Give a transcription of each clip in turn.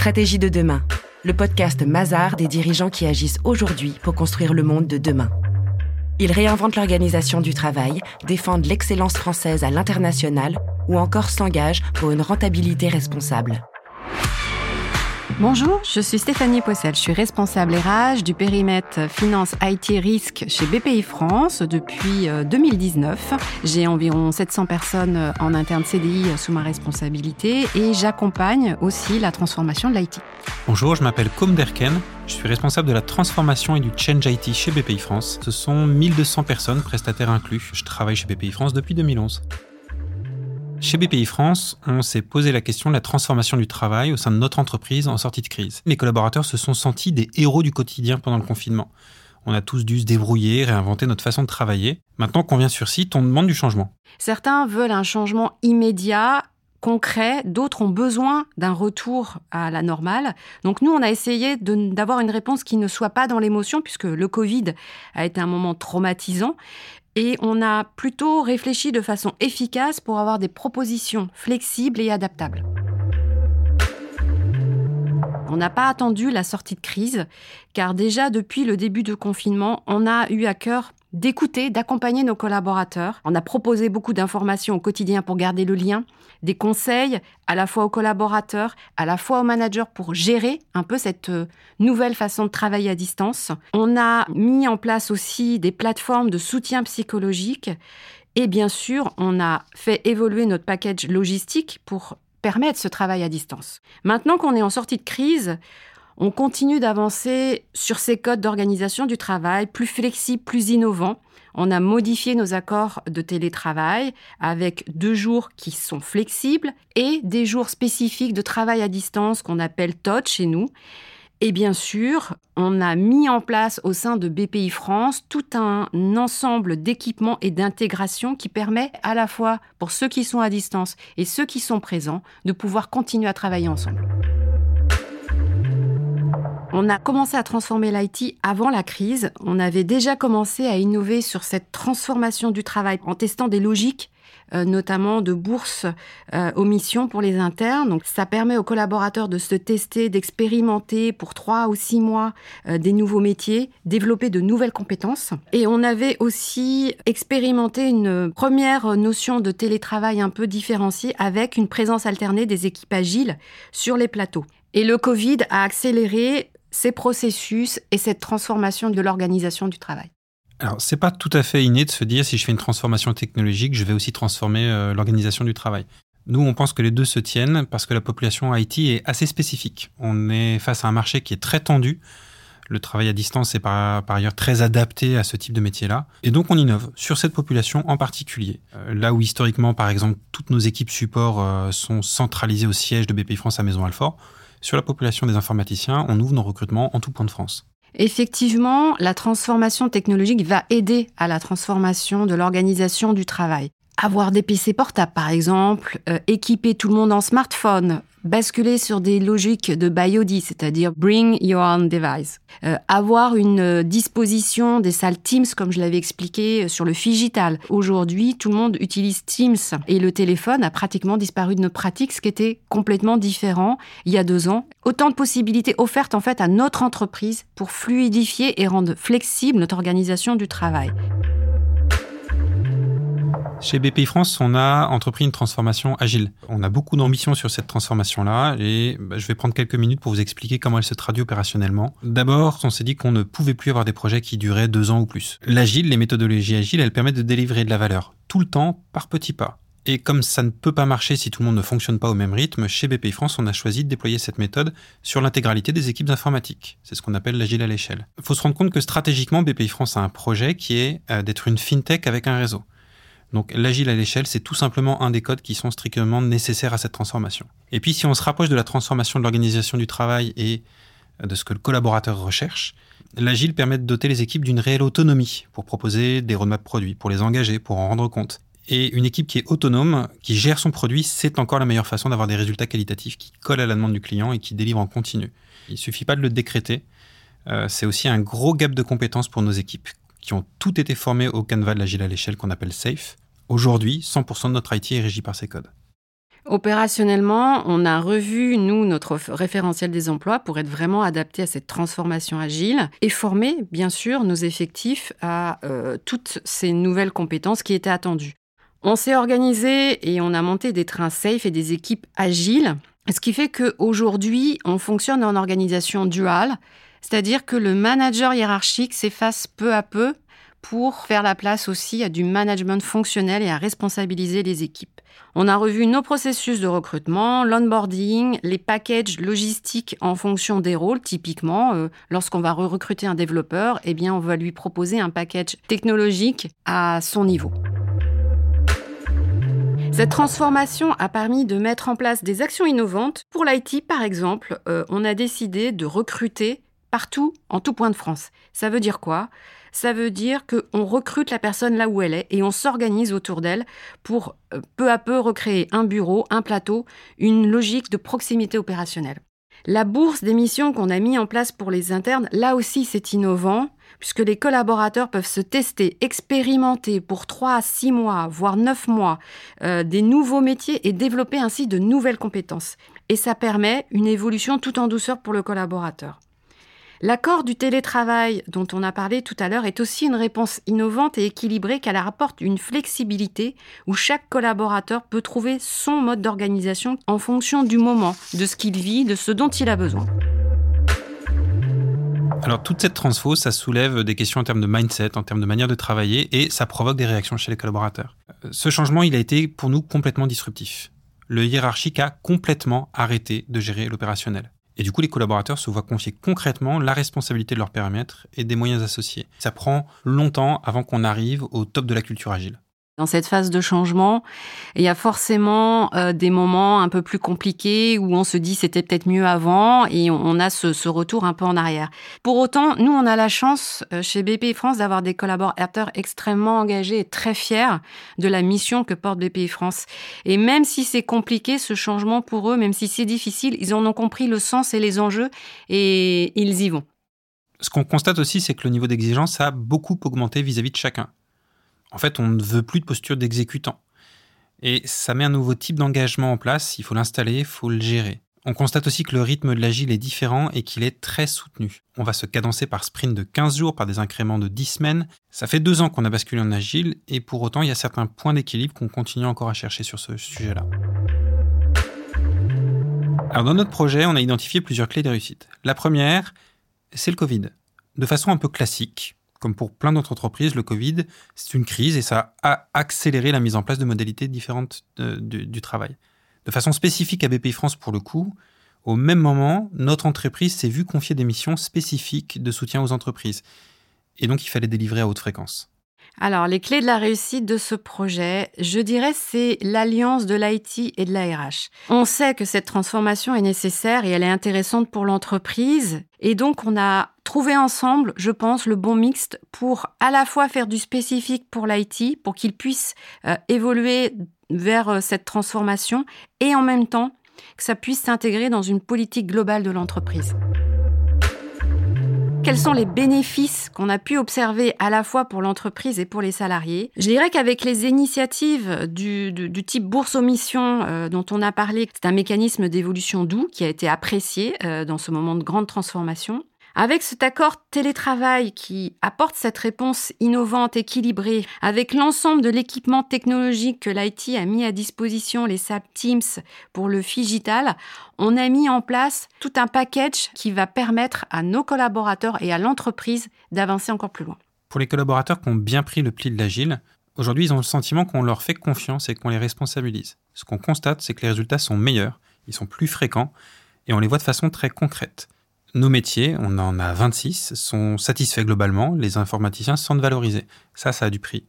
Stratégie de demain, le podcast Mazar des dirigeants qui agissent aujourd'hui pour construire le monde de demain. Ils réinventent l'organisation du travail, défendent l'excellence française à l'international ou encore s'engagent pour une rentabilité responsable. Bonjour, je suis Stéphanie Poissel, je suis responsable RH du périmètre finance IT risque chez BPI France depuis 2019. Euh, J'ai environ 700 personnes euh, en interne CDI euh, sous ma responsabilité et j'accompagne aussi la transformation de l'IT. Bonjour, je m'appelle Com Derken, je suis responsable de la transformation et du change IT chez BPI France. Ce sont 1200 personnes, prestataires inclus. Je travaille chez BPI France depuis 2011. Chez BPI France, on s'est posé la question de la transformation du travail au sein de notre entreprise en sortie de crise. Les collaborateurs se sont sentis des héros du quotidien pendant le confinement. On a tous dû se débrouiller, réinventer notre façon de travailler. Maintenant qu'on vient sur site, on demande du changement. Certains veulent un changement immédiat concret, d'autres ont besoin d'un retour à la normale. Donc nous, on a essayé d'avoir une réponse qui ne soit pas dans l'émotion, puisque le Covid a été un moment traumatisant, et on a plutôt réfléchi de façon efficace pour avoir des propositions flexibles et adaptables. On n'a pas attendu la sortie de crise, car déjà depuis le début du confinement, on a eu à cœur d'écouter, d'accompagner nos collaborateurs. On a proposé beaucoup d'informations au quotidien pour garder le lien, des conseils à la fois aux collaborateurs, à la fois aux managers pour gérer un peu cette euh, nouvelle façon de travailler à distance. On a mis en place aussi des plateformes de soutien psychologique et bien sûr, on a fait évoluer notre package logistique pour permettre ce travail à distance. Maintenant qu'on est en sortie de crise, on continue d'avancer sur ces codes d'organisation du travail, plus flexibles, plus innovants. On a modifié nos accords de télétravail avec deux jours qui sont flexibles et des jours spécifiques de travail à distance qu'on appelle TOT chez nous. Et bien sûr, on a mis en place au sein de BPI France tout un ensemble d'équipements et d'intégration qui permet à la fois pour ceux qui sont à distance et ceux qui sont présents de pouvoir continuer à travailler ensemble. On a commencé à transformer l'IT avant la crise. On avait déjà commencé à innover sur cette transformation du travail en testant des logiques euh, notamment de bourses euh, aux missions pour les internes. Donc, ça permet aux collaborateurs de se tester, d'expérimenter pour trois ou six mois euh, des nouveaux métiers, développer de nouvelles compétences. Et on avait aussi expérimenté une première notion de télétravail un peu différenciée avec une présence alternée des équipes agiles sur les plateaux. Et le Covid a accéléré ces processus et cette transformation de l'organisation du travail alors, c'est pas tout à fait inné de se dire si je fais une transformation technologique, je vais aussi transformer euh, l'organisation du travail. Nous, on pense que les deux se tiennent parce que la population IT est assez spécifique. On est face à un marché qui est très tendu. Le travail à distance est par, ailleurs très adapté à ce type de métier-là. Et donc, on innove sur cette population en particulier. Euh, là où historiquement, par exemple, toutes nos équipes support euh, sont centralisées au siège de BPI France à Maison-Alfort, sur la population des informaticiens, on ouvre nos recrutements en tout point de France. Effectivement, la transformation technologique va aider à la transformation de l'organisation du travail. Avoir des PC portables, par exemple, euh, équiper tout le monde en smartphone, basculer sur des logiques de BYOD, c'est-à-dire bring your own device. Euh, avoir une euh, disposition des salles Teams, comme je l'avais expliqué sur le Figital. Aujourd'hui, tout le monde utilise Teams et le téléphone a pratiquement disparu de nos pratiques, ce qui était complètement différent il y a deux ans. Autant de possibilités offertes en fait à notre entreprise pour fluidifier et rendre flexible notre organisation du travail. Chez BPI France, on a entrepris une transformation agile. On a beaucoup d'ambition sur cette transformation-là et bah, je vais prendre quelques minutes pour vous expliquer comment elle se traduit opérationnellement. D'abord, on s'est dit qu'on ne pouvait plus avoir des projets qui duraient deux ans ou plus. L'agile, les méthodologies agiles, elles permettent de délivrer de la valeur tout le temps, par petits pas. Et comme ça ne peut pas marcher si tout le monde ne fonctionne pas au même rythme, chez BPI France, on a choisi de déployer cette méthode sur l'intégralité des équipes informatiques. C'est ce qu'on appelle l'agile à l'échelle. Il faut se rendre compte que stratégiquement, BPI France a un projet qui est euh, d'être une fintech avec un réseau. Donc l'agile à l'échelle, c'est tout simplement un des codes qui sont strictement nécessaires à cette transformation. Et puis si on se rapproche de la transformation de l'organisation du travail et de ce que le collaborateur recherche, l'agile permet de doter les équipes d'une réelle autonomie pour proposer des roadmaps produits, pour les engager, pour en rendre compte. Et une équipe qui est autonome, qui gère son produit, c'est encore la meilleure façon d'avoir des résultats qualitatifs qui collent à la demande du client et qui délivrent en continu. Il ne suffit pas de le décréter. Euh, c'est aussi un gros gap de compétences pour nos équipes qui ont toutes été formées au canevas de l'agile à l'échelle qu'on appelle SAFE. Aujourd'hui, 100% de notre IT est régi par ces codes. Opérationnellement, on a revu, nous, notre référentiel des emplois pour être vraiment adapté à cette transformation agile et former, bien sûr, nos effectifs à euh, toutes ces nouvelles compétences qui étaient attendues. On s'est organisé et on a monté des trains safe et des équipes agiles, ce qui fait qu'aujourd'hui, on fonctionne en organisation duale, c'est-à-dire que le manager hiérarchique s'efface peu à peu pour faire la place aussi à du management fonctionnel et à responsabiliser les équipes. On a revu nos processus de recrutement, l'onboarding, les packages logistiques en fonction des rôles. Typiquement, euh, lorsqu'on va recruter un développeur, eh bien, on va lui proposer un package technologique à son niveau. Cette transformation a permis de mettre en place des actions innovantes. Pour l'IT, par exemple, euh, on a décidé de recruter partout, en tout point de France. Ça veut dire quoi? Ça veut dire qu'on recrute la personne là où elle est et on s'organise autour d'elle pour euh, peu à peu recréer un bureau, un plateau, une logique de proximité opérationnelle. La bourse d'émission qu'on a mis en place pour les internes, là aussi c'est innovant, puisque les collaborateurs peuvent se tester, expérimenter pour 3 à 6 mois, voire 9 mois, euh, des nouveaux métiers et développer ainsi de nouvelles compétences. Et ça permet une évolution tout en douceur pour le collaborateur. L'accord du télétravail dont on a parlé tout à l'heure est aussi une réponse innovante et équilibrée car elle apporte une flexibilité où chaque collaborateur peut trouver son mode d'organisation en fonction du moment, de ce qu'il vit, de ce dont il a besoin. Alors toute cette transfo, ça soulève des questions en termes de mindset, en termes de manière de travailler, et ça provoque des réactions chez les collaborateurs. Ce changement, il a été pour nous complètement disruptif. Le hiérarchique a complètement arrêté de gérer l'opérationnel. Et du coup, les collaborateurs se voient confier concrètement la responsabilité de leur périmètre et des moyens associés. Ça prend longtemps avant qu'on arrive au top de la culture agile. Dans cette phase de changement, il y a forcément euh, des moments un peu plus compliqués où on se dit c'était peut-être mieux avant et on, a ce, retour un peu en arrière. Pour autant, nous, on a la chance euh, chez BPI France d'avoir des collaborateurs extrêmement engagés et très fiers de la mission que porte BPI France. Et même si c'est compliqué, ce changement pour eux, même si c'est difficile, ils en ont compris le sens et les enjeux et ils y vont. Ce qu'on constate aussi, c'est que le niveau d'exigence a beaucoup augmenté vis à -vis de chacun. En fait, on ne veut plus de posture d'exécutant. Et ça met un nouveau type d'engagement en place, il faut l'installer, il faut le gérer. On constate aussi que le rythme de l'agile est différent et qu'il est très soutenu. On va se cadencer par sprint de 15 jours, par des incréments de 10 semaines. Ça fait deux ans qu'on a basculé en agile et pour autant, il y a certains points d'équilibre qu'on continue encore à chercher sur ce sujet-là. Alors dans notre projet, on a identifié plusieurs clés de réussite. La première, c'est le Covid. De façon un peu classique, comme pour plein d'autres entreprises, le Covid, c'est une crise et ça a accéléré la mise en place de modalités différentes du, travail. De façon spécifique à BPI France pour le coup, au même moment, notre entreprise s'est vue confier des missions spécifiques de soutien aux entreprises. Et donc, il fallait délivrer à haute fréquence. Alors, les clés de la réussite de ce projet, je dirais, c'est l'alliance de l'IT et de l'ARH. On sait que cette transformation est nécessaire et elle est intéressante pour l'entreprise. Et donc, on a trouvé ensemble, je pense, le bon mixte pour à la fois faire du spécifique pour l'IT, pour qu'il puisse euh, évoluer vers euh, cette transformation, et en même temps que ça puisse s'intégrer dans une politique globale de l'entreprise. Quels sont les bénéfices qu'on a pu observer à la fois pour l'entreprise et pour les salariés? Je dirais qu'avec les initiatives du, type bourse aux missions euh, dont on a parlé, c'est un mécanisme d'évolution doux qui a été apprécié euh, dans ce moment de grande transformation. Avec cet accord télétravail qui apporte cette réponse innovante, équilibrée, avec l'ensemble de l'équipement technologique que l'IT a mis à disposition, les SAP Teams pour le Figital, on a mis en place tout un package qui va permettre à nos collaborateurs et à l'entreprise d'avancer encore plus loin. Pour les collaborateurs qui ont bien pris le pli de l'agile, aujourd'hui ils ont le sentiment qu'on leur fait confiance et qu'on les responsabilise. Ce qu'on constate, c'est que les résultats sont meilleurs, ils sont plus fréquents et on les voit de façon très concrète. Nos métiers, on en a 26, sont satisfaits globalement, les informaticiens se sentent valorisés. Ça, ça a du prix.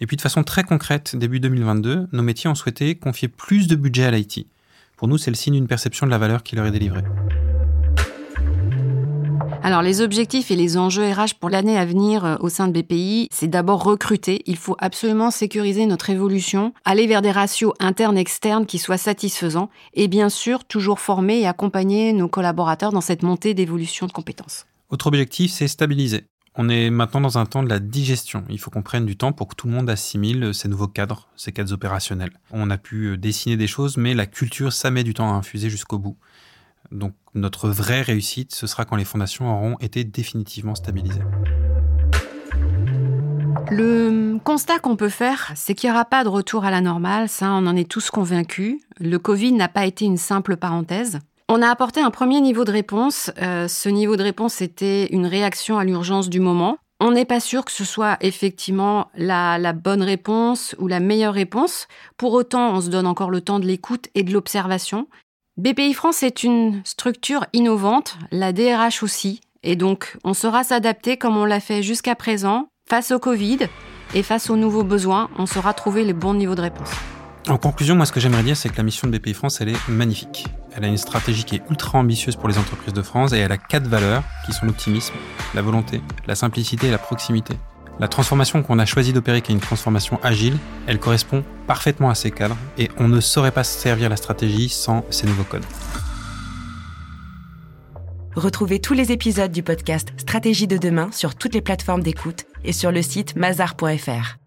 Et puis de façon très concrète, début 2022, nos métiers ont souhaité confier plus de budget à l'IT. Pour nous, c'est le signe d'une perception de la valeur qui leur est délivrée. Alors les objectifs et les enjeux RH pour l'année à venir euh, au sein de BPI, c'est d'abord recruter. Il faut absolument sécuriser notre évolution, aller vers des ratios internes-externes qui soient satisfaisants et bien sûr toujours former et accompagner nos collaborateurs dans cette montée d'évolution de compétences. Autre objectif, c'est stabiliser. On est maintenant dans un temps de la digestion. Il faut qu'on prenne du temps pour que tout le monde assimile ces nouveaux cadres, ces cadres opérationnels. On a pu dessiner des choses, mais la culture, ça met du temps à infuser jusqu'au bout. Donc notre vraie réussite, ce sera quand les fondations auront été définitivement stabilisées. Le constat qu'on peut faire, c'est qu'il n'y aura pas de retour à la normale, ça on en est tous convaincus. Le Covid n'a pas été une simple parenthèse. On a apporté un premier niveau de réponse. Euh, ce niveau de réponse était une réaction à l'urgence du moment. On n'est pas sûr que ce soit effectivement la, la, bonne réponse ou la meilleure réponse. Pour autant, on se donne encore le temps de l'écoute et de l'observation. BPI France est une structure innovante, la DRH aussi, et donc on saura s'adapter comme on l'a fait jusqu'à présent face au Covid et face aux nouveaux besoins, on saura trouver les bons niveaux de réponse. En conclusion, moi ce que j'aimerais dire, c'est que la mission de BPI France, elle est magnifique. Elle a une stratégie qui est ultra ambitieuse pour les entreprises de France et elle a quatre valeurs qui sont l'optimisme, la volonté, la simplicité et la proximité. La transformation qu'on a choisi d'opérer, qui est une transformation agile, elle correspond parfaitement à ces cadres et on ne saurait pas servir la stratégie sans ces nouveaux codes. Retrouvez tous les épisodes du podcast Stratégie de demain sur toutes les plateformes d'écoute et sur le site mazar.fr.